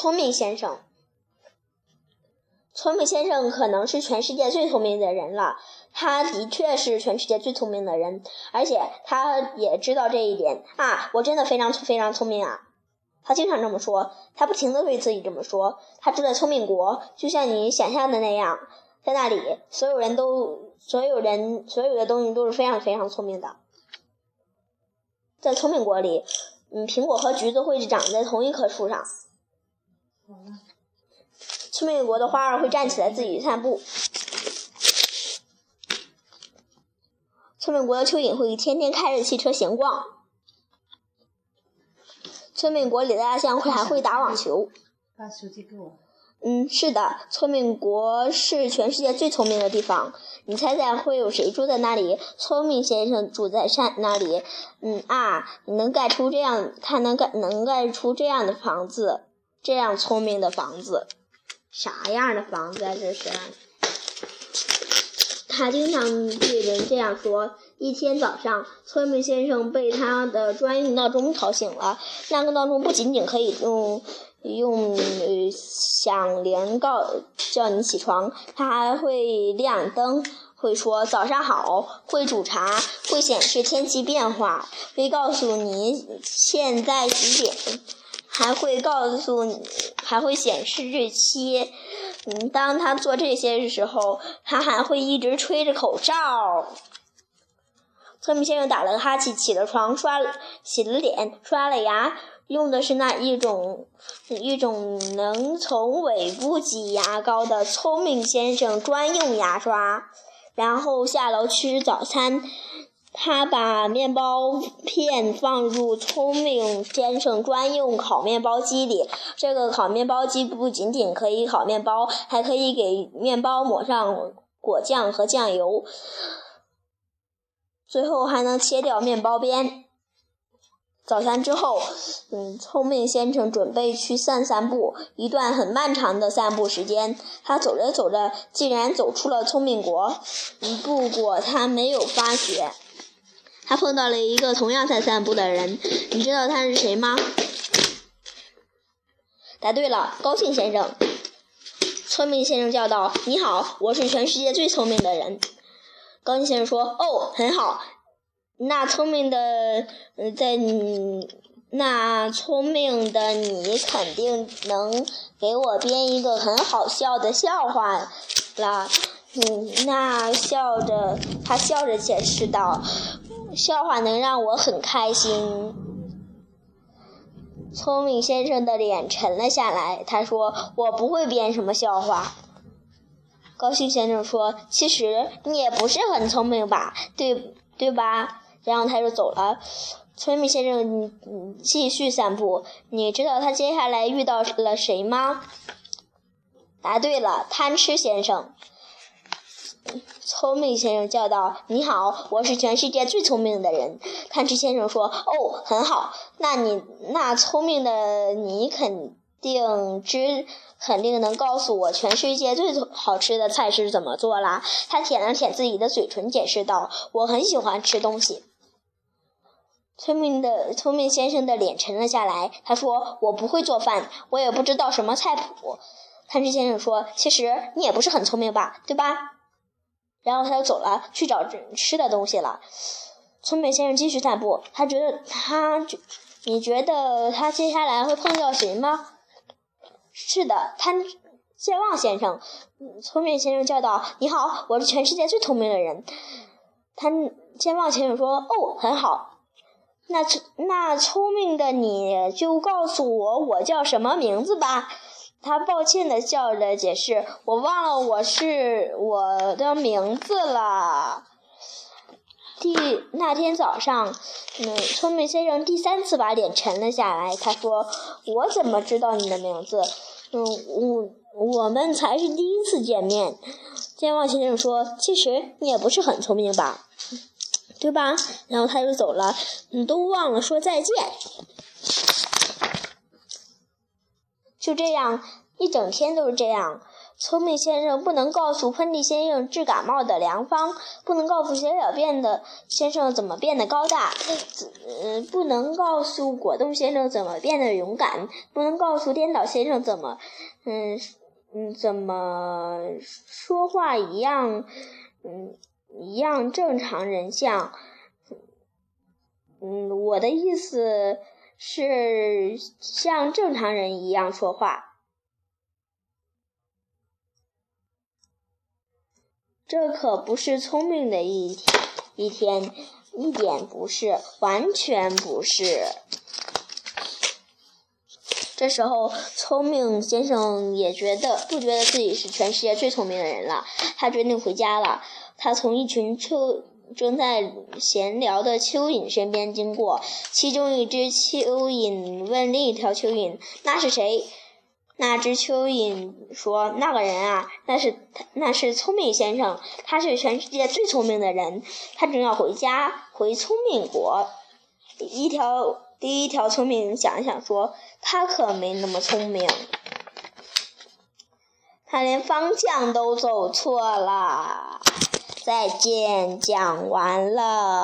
聪明先生。聪明先生可能是全世界最聪明的人了，他的确是全世界最聪明的人，而且他也知道这一点啊！我真的非常非常聪明啊！他经常这么说，他不停的对自己这么说。他住在聪明国，就像你想象的那样，在那里，所有人都，所有人，所有的东西都是非常非常聪明的。在聪明国里，嗯，苹果和橘子会长在同一棵树上。聪明国的花儿会站起来自己散步。聪明国的蚯蚓会天天开着汽车闲逛。聪明国里的大象会还会打网球。把手机给我。嗯，是的，聪明国是全世界最聪明的地方。你猜猜会有谁住在那里？聪明先生住在山那里。嗯啊，能盖出这样，他能盖能盖出这样的房子，这样聪明的房子。啥样的房子啊？这是？他经常对人这样说。一天早上，聪明先生被他的专用闹钟吵醒了。那个闹钟不仅仅可以用用响铃告叫你起床，它还会亮灯，会说早上好，会煮茶，会显示天气变化，会告诉你现在几点，还会告诉你，还会显示日期。嗯，当他做这些的时候，他还会一直吹着口哨。聪明先生打了个哈欠，起了床，刷洗了脸，刷了牙，用的是那一种一种能从尾部挤牙膏的聪明先生专用牙刷，然后下楼吃早餐。他把面包片放入聪明先生专用烤面包机里。这个烤面包机不仅仅可以烤面包，还可以给面包抹上果酱和酱油。最后还能切掉面包边。早餐之后，嗯，聪明先生准备去散散步，一段很漫长的散步时间。他走着走着，竟然走出了聪明国。嗯，不过他没有发觉，他碰到了一个同样在散步的人。你知道他是谁吗？答对了，高兴先生。聪明先生叫道：“你好，我是全世界最聪明的人。”高兴先生说：“哦，很好。那聪明的，在你那聪明的你肯定能给我编一个很好笑的笑话了。”嗯，那笑着，他笑着解释道：“笑话能让我很开心。”聪明先生的脸沉了下来，他说：“我不会编什么笑话。”高兴先生说：“其实你也不是很聪明吧，对对吧？”然后他就走了。聪明先生继续散步。你知道他接下来遇到了谁吗？答对了，贪吃先生。聪明先生叫道：“你好，我是全世界最聪明的人。”贪吃先生说：“哦，很好。那你那聪明的你肯定知。”肯定能告诉我全世界最好吃的菜是怎么做啦。他舔了舔自己的嘴唇，解释道：“我很喜欢吃东西。”聪明的聪明先生的脸沉了下来。他说：“我不会做饭，我也不知道什么菜谱。”贪吃先生说：“其实你也不是很聪明吧，对吧？”然后他就走了，去找吃的东西了。聪明先生继续散步。他觉得他，你觉得他接下来会碰到谁吗？是的，贪健忘先生，聪明先生叫道：“你好，我是全世界最聪明的人。”贪健忘先生说：“哦，很好。那那聪明的你就告诉我我叫什么名字吧。”他抱歉的笑着解释：“我忘了我是我的名字了。”第那天早上，嗯，聪明先生第三次把脸沉了下来。他说：“我怎么知道你的名字？嗯，我我们才是第一次见面。”健忘先生说：“其实你也不是很聪明吧，对吧？”然后他就走了。你都忘了说再见。就这样，一整天都是这样。聪明先生不能告诉喷嚏先生治感冒的良方，不能告诉小小便的先生怎么变得高大，嗯，不能告诉果冻先生怎么变得勇敢，不能告诉颠倒先生怎么，嗯嗯，怎么说话一样，嗯，一样正常人像。嗯，我的意思是像正常人一样说话。这可不是聪明的一一天，一点不是，完全不是。这时候，聪明先生也觉得不觉得自己是全世界最聪明的人了。他决定回家了。他从一群蚯正在闲聊的蚯蚓身边经过，其中一只蚯蚓问另一条蚯蚓：“那是谁？”那只蚯蚓说：“那个人啊，那是那是聪明先生，他是全世界最聪明的人。他正要回家，回聪明国。”一条第一条聪明想了想说：“他可没那么聪明，他连方向都走错了。”再见，讲完了。